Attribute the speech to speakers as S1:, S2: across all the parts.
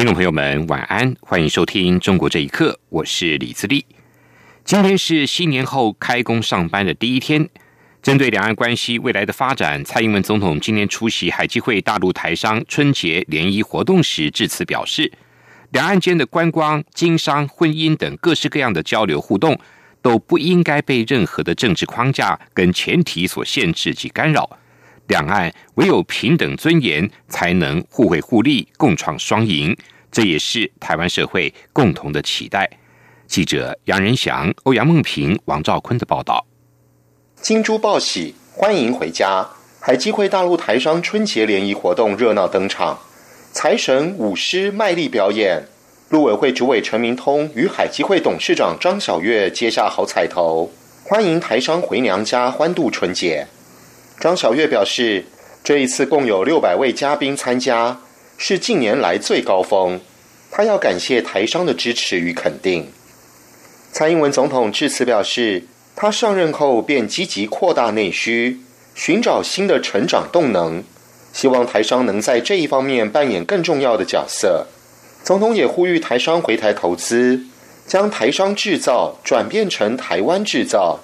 S1: 听众朋友们，晚安，欢迎收听《中国这一刻》，我是李自立。今天是新年后开工上班的第一天。针对两岸关系未来的发展，蔡英文总统今天出席海基会大陆台商春节联谊活动时致辞表示，两岸间的观光、经商、婚姻等各式各样的交流互动，都不应该被任何的政治框架跟前提所限制及干扰。两岸唯有平等尊严，才能互惠互利，共创双赢。这也是台湾社会共同的期待。记者杨仁祥、欧阳梦平、王兆坤的报道。
S2: 金珠报喜，欢迎回家！海基会大陆台商春节联谊活动热闹登场，财神、舞狮卖力表演。陆委会主委陈明通与海基会董事长张晓月接下好彩头，欢迎台商回娘家欢度春节。张晓月表示，这一次共有六百位嘉宾参加，是近年来最高峰。他要感谢台商的支持与肯定。蔡英文总统致辞表示，他上任后便积极扩大内需，寻找新的成长动能，希望台商能在这一方面扮演更重要的角色。总统也呼吁台商回台投资，将台商制造转变成台湾制造。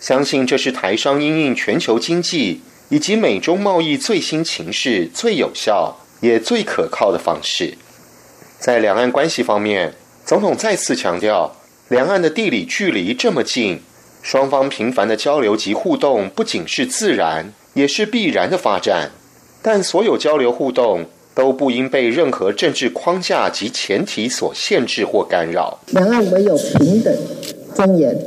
S2: 相信这是台商因应全球经济以及美中贸易最新情势最有效也最可靠的方式。在两岸关系方面，总统再次强调，两岸的地理距离这么近，双方频繁的交流及互动不仅是自然，也是必然的发展。但所有交流互动都不应被任何政治框架及前提所限制或干扰。
S3: 两岸唯有平等尊严，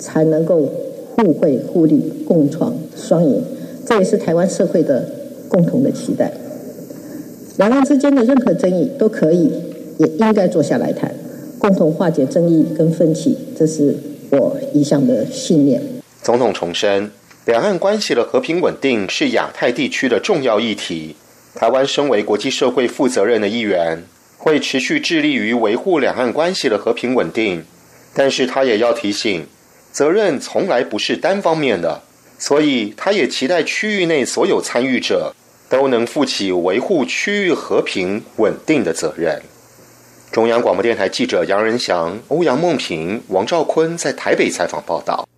S3: 才能够。互惠互利，共创双赢，这也是台湾社会的共同的期待。两岸之间的任何争议都可以，也应该坐下来谈，共同化解争议跟分歧，这是我一向的信念。
S2: 总统重申，两岸关系的和平稳定是亚太地区的重要议题。台湾身为国际社会负责任的一员，会持续致力于维护两岸关系的和平稳定。但是他也要提醒。责任从来不是单方面的，所以他也期待区域内所有参与者都能负起维护区域和平稳定的责任。中央广播电台记者杨仁祥、欧阳梦平、王兆坤在台北采访报道。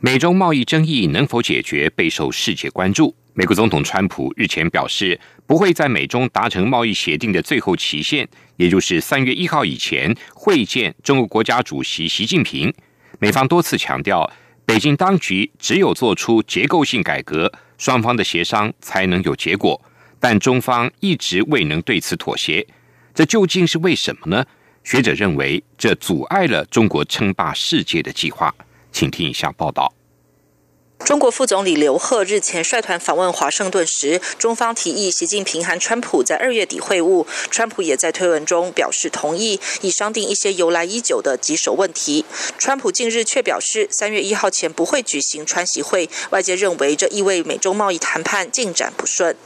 S1: 美中贸易争议能否解决备受世界关注。美国总统川普日前表示，不会在美中达成贸易协定的最后期限，也就是三月一号以前会见中国国家主席习近平。美方多次强调，北京当局只有做出结构性改革，双方的协商才能有结果。但中方一直未能对此妥协，这究竟是为什么呢？学者认为，这阻碍了中国称霸世界的计划。请听以下报道。
S4: 中国副总理刘鹤日前率团访问华盛顿时，中方提议习近平和川普在二月底会晤，川普也在推文中表示同意，以商定一些由来已久的棘手问题。川普近日却表示，三月一号前不会举行川习会，外界认为这意味美中贸易谈判进展不顺。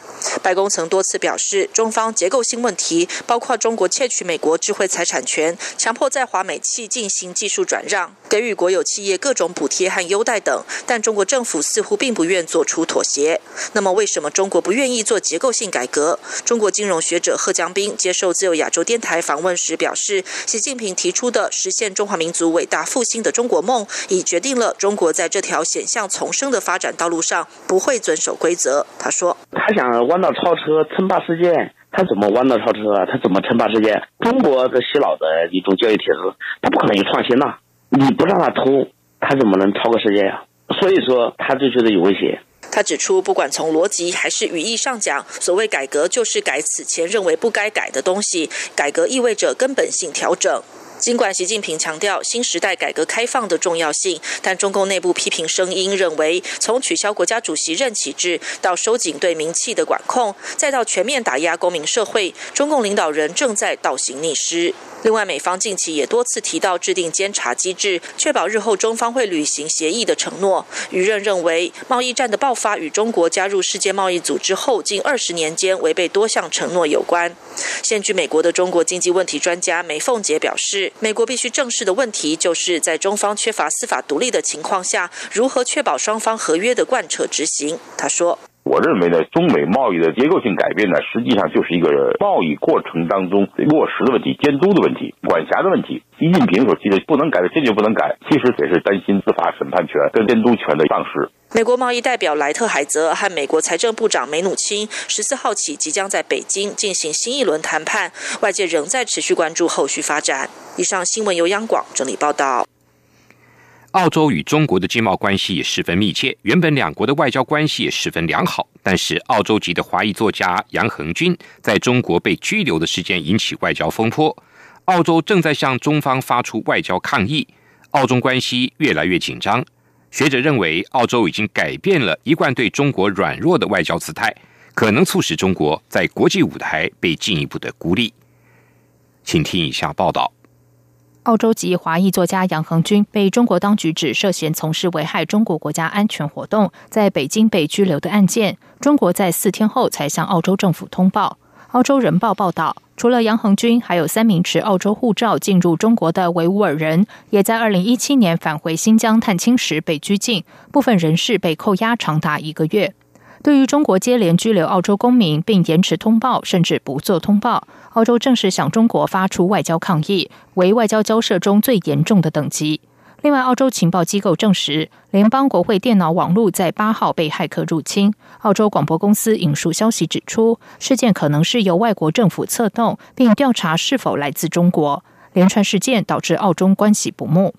S4: 白宫曾多次表示，中方结构性问题包括中国窃取美国智慧财产权、强迫在华美企进行技术转让、给予国有企业各种补贴和优待等，但中国政府似乎并不愿做出妥协。那么，为什么中国不愿意做结构性改革？中国金融学者贺江斌接受自由亚洲电台访问时表示，习近平提出的实现中华民族伟大复兴的中国梦，已决定了中国在这条险象丛生的发展道路上不会遵守规则。他说：“
S5: 他想弯道超车，称霸世界。他怎么弯道超车啊？他怎么称霸世界？中国的洗脑的一种教育体制，他不可能有创新呐！你不让他偷，他怎么能超过世界呀？”所以说，他就觉得有威胁。
S4: 他指出，不管从逻辑还是语义上讲，所谓改革就是改此前认为不该改的东西。改革意味着根本性调整。尽管习近平强调新时代改革开放的重要性，但中共内部批评声音认为，从取消国家主席任期制到收紧对民企的管控，再到全面打压公民社会，中共领导人正在倒行逆施。另外，美方近期也多次提到制定监察机制，确保日后中方会履行协议的承诺。余任认为，贸易战的爆发与中国加入世界贸易组织后近二十年间违背多项承诺有关。现居美国的中国经济问题专家梅凤杰表示，美国必须正视的问题，就是在中方缺乏司法独立的情况下，如何确保双方合约的贯彻执行。他说。
S6: 我认为呢，中美贸易的结构性改变呢，实际上就是一个贸易过程当中落实的问题、监督的问题、管辖的问题。习近平所提的不能改的坚决不能改，其实也是担心司法审判权跟监督权的丧失。
S4: 美国贸易代表莱特海泽和美国财政部长梅努钦十四号起即将在北京进行新一轮谈判，外界仍在持续关注后续发展。以上新闻由央广整理报道。
S1: 澳洲与中国的经贸关系也十分密切，原本两国的外交关系也十分良好。但是，澳洲籍的华裔作家杨恒军在中国被拘留的事件引起外交风波，澳洲正在向中方发出外交抗议，澳中关系越来越紧张。学者认为，澳洲已经改变了一贯对中国软弱的外交姿态，可能促使中国在国际舞台被进一步的孤立。请听以下报道。
S7: 澳洲籍华裔作家杨恒军被中国当局指涉嫌从事危害中国国家安全活动，在北京被拘留的案件，中国在四天后才向澳洲政府通报。澳洲人报报道，除了杨恒军，还有三名持澳洲护照进入中国的维吾尔人，也在二零一七年返回新疆探亲时被拘禁，部分人士被扣押长达一个月。对于中国接连拘留澳洲公民并延迟通报，甚至不做通报，澳洲正式向中国发出外交抗议，为外交交涉中最严重的等级。另外，澳洲情报机构证实，联邦国会电脑网络在八号被骇客入侵。澳洲广播公司引述消息指出，事件可能是由外国政府策动，并调查是否来自中国。连串事件导致澳中关系不睦。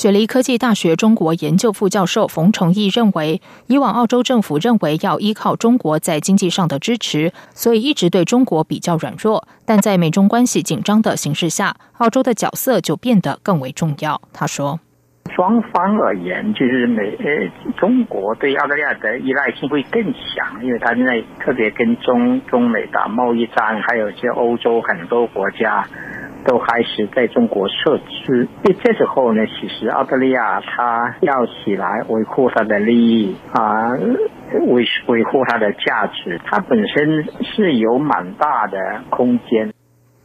S7: 雪梨科技大学中国研究副教授冯崇义认为，以往澳洲政府认为要依靠中国在经济上的支持，所以一直对中国比较软弱。但在美中关系紧张的形势下，澳洲的角色就变得更为重要。他说：“
S8: 双方而言，就是美呃中国对澳大利亚的依赖性会更强，因为他现在特别跟中中美打贸易战，还有一些欧洲很多国家。”都开始在中国设置，所以这时候呢，其实澳大利亚它要起来维护它的利益啊，维维护它的价值，它本身是有蛮大的空间。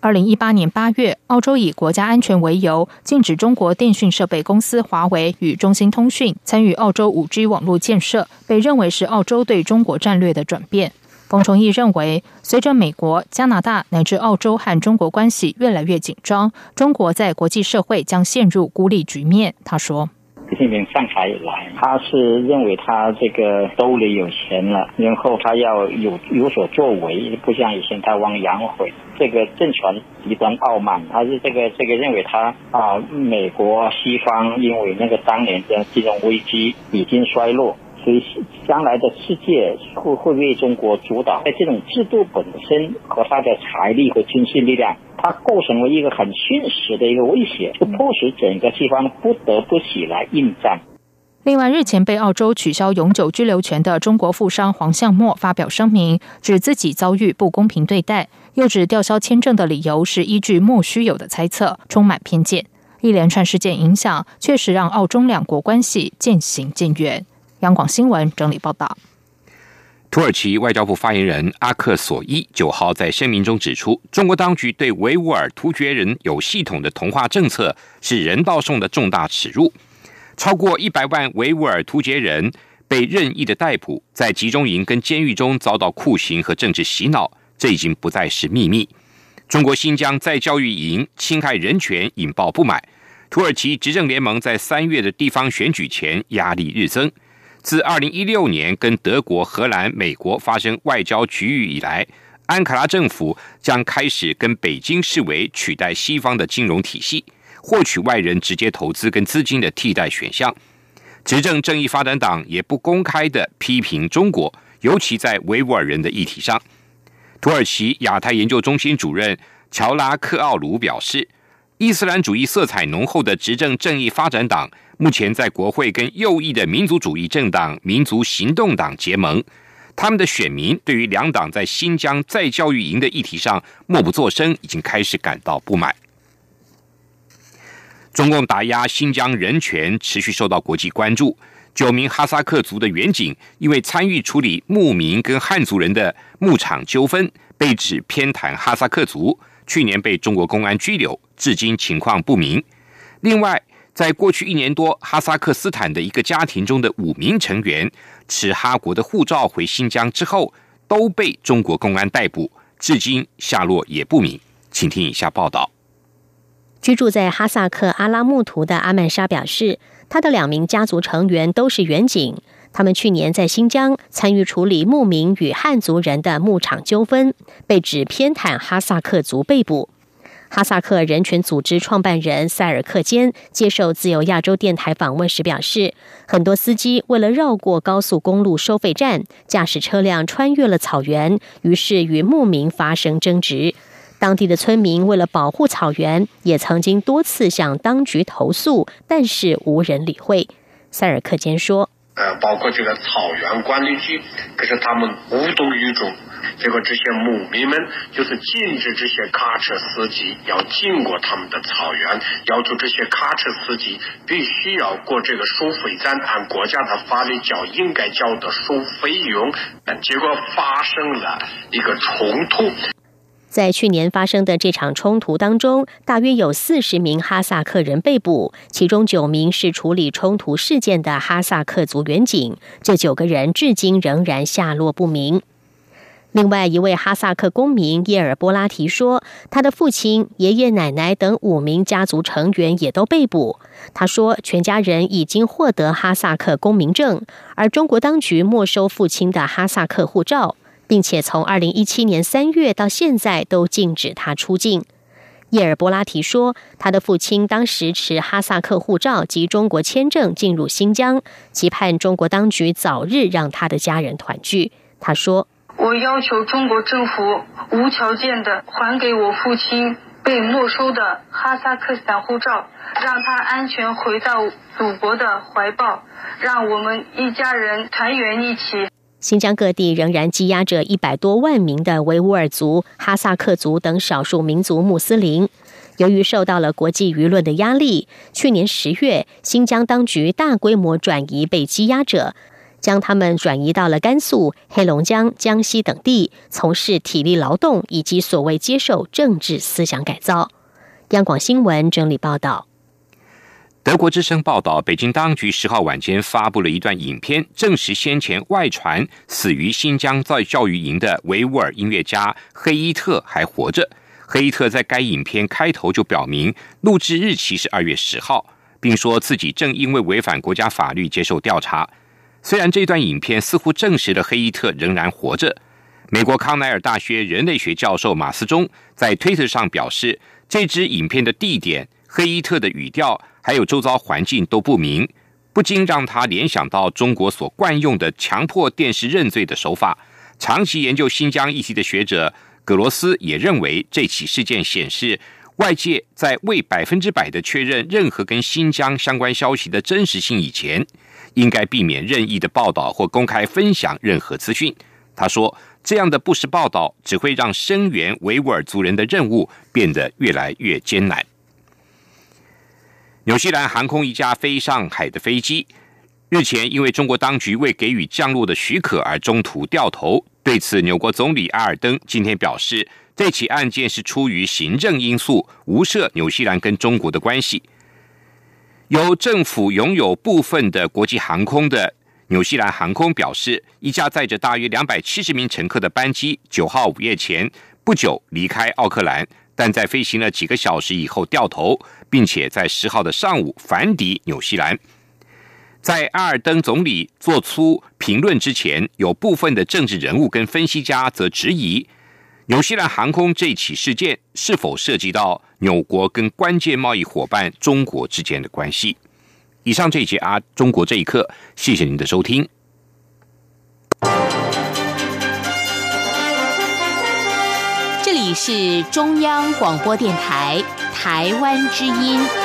S7: 二零一八年八月，澳洲以国家安全为由，禁止中国电讯设备公司华为与中兴通讯参与澳洲五 G 网络建设，被认为是澳洲对中国战略的转变。冯崇义认为，随着美国、加拿大乃至澳洲和中国关系越来越紧张，中国在国际社会将陷入孤立局面。他说：“
S8: 习近平上台以来，他是认为他这个兜里有钱了，然后他要有有所作为，不像以前他汪洋毁这个政权极端傲慢，他是这个这个认为他啊，美国西方因为那个当年的金融危机已经衰落。”所以，将来的世界会会为中国主导。在这种制度本身和它的财力和军事力量，它构成了一个很现实的一个威胁，就迫使整个西方不得不起来应战。
S7: 另外，日前被澳洲取消永久居留权的中国富商黄向墨发表声明，指自己遭遇不公平对待，又指吊销签证的理由是依据莫须有的猜测，充满偏见。一连串事件影响，确实让澳中两国关系渐行渐远。央广新闻整理报道：
S1: 土耳其外交部发言人阿克索伊九号在声明中指出，中国当局对维吾尔突厥人有系统的同化政策，是人道上的重大耻辱。超过一百万维吾尔突厥人被任意的逮捕，在集中营跟监狱中遭到酷刑和政治洗脑，这已经不再是秘密。中国新疆在教育营侵害人权，引爆不满。土耳其执政联盟在三月的地方选举前压力日增。自二零一六年跟德国、荷兰、美国发生外交局域以来，安卡拉政府将开始跟北京视为取代西方的金融体系、获取外人直接投资跟资金的替代选项。执政正义发展党也不公开的批评中国，尤其在维吾尔人的议题上。土耳其亚太研究中心主任乔拉克奥鲁表示，伊斯兰主义色彩浓厚的执政正义发展党。目前在国会跟右翼的民族主义政党民族行动党结盟，他们的选民对于两党在新疆再教育营的议题上默不作声，已经开始感到不满。中共打压新疆人权持续受到国际关注。九名哈萨克族的远警因为参与处理牧民跟汉族人的牧场纠纷，被指偏袒哈萨克族，去年被中国公安拘留，至今情况不明。另外，在过去一年多，哈萨克斯坦的一个家庭中的五名成员持哈国的护照回新疆之后，都被中国公安逮捕，至今下落也不明。请听以下报道。
S9: 居住在哈萨克阿拉木图的阿曼莎表示。他的两名家族成员都是远警，他们去年在新疆参与处理牧民与汉族人的牧场纠纷，被指偏袒哈萨克族被捕。哈萨克人权组织创办人塞尔克坚接受自由亚洲电台访问时表示，很多司机为了绕过高速公路收费站，驾驶车辆穿越了草原，于是与牧民发生争执。当地的村民为了保护草原，也曾经多次向当局投诉，但是无人理会。塞尔克坚说：“
S10: 呃，包括这个草原管理局，可是他们无动于衷。结果这些牧民们就是禁止这些卡车司机要经过他们的草原，要求这些卡车司机必须要过这个收费站，按国家的法律交应该交的收费用。结果发生了一个冲突。”
S9: 在去年发生的这场冲突当中，大约有四十名哈萨克人被捕，其中九名是处理冲突事件的哈萨克族远警。这九个人至今仍然下落不明。另外一位哈萨克公民叶尔波拉提说，他的父亲、爷爷奶奶等五名家族成员也都被捕。他说，全家人已经获得哈萨克公民证，而中国当局没收父亲的哈萨克护照。并且从二零一七年三月到现在都禁止他出境。叶尔波拉提说，他的父亲当时持哈萨克护照及中国签证进入新疆，期盼中国当局早日让他的家人团聚。他说：“
S11: 我要求中国政府无条件的还给我父亲被没收的哈萨克斯坦护照，让他安全回到祖国的怀抱，让我们一家人团圆一起。”
S9: 新疆各地仍然积压着一百多万名的维吾尔族、哈萨克族等少数民族穆斯林。由于受到了国际舆论的压力，去年十月，新疆当局大规模转移被羁押者，将他们转移到了甘肃、黑龙江、江西等地，从事体力劳动以及所谓接受政治思想改造。央广新闻整理报道。
S1: 德国之声报道，北京当局十号晚间发布了一段影片，证实先前外传死于新疆在教育营的维吾尔音乐家黑伊特还活着。黑伊特在该影片开头就表明，录制日期是二月十号，并说自己正因为违反国家法律接受调查。虽然这段影片似乎证实了黑伊特仍然活着，美国康奈尔大学人类学教授马斯中在推特上表示，这支影片的地点、黑伊特的语调。还有周遭环境都不明，不禁让他联想到中国所惯用的强迫电视认罪的手法。长期研究新疆议题的学者葛罗斯也认为，这起事件显示，外界在未百分之百的确认任何跟新疆相关消息的真实性以前，应该避免任意的报道或公开分享任何资讯。他说，这样的不实报道只会让声援维吾尔族人的任务变得越来越艰难。纽西兰航空一架飞上海的飞机，日前因为中国当局未给予降落的许可而中途掉头。对此，纽国总理阿尔登今天表示，这起案件是出于行政因素，无涉纽西兰跟中国的关系。由政府拥有部分的国际航空的纽西兰航空表示，一架载着大约两百七十名乘客的班机，九号午夜前不久离开奥克兰。但在飞行了几个小时以后掉头，并且在十号的上午返抵纽西兰。在阿尔登总理做出评论之前，有部分的政治人物跟分析家则质疑纽西兰航空这起事件是否涉及到纽国跟关键贸易伙伴中国之间的关系。以上这一节啊，中国这一刻，谢谢您的收听。
S12: 是中央广播电台台湾之音。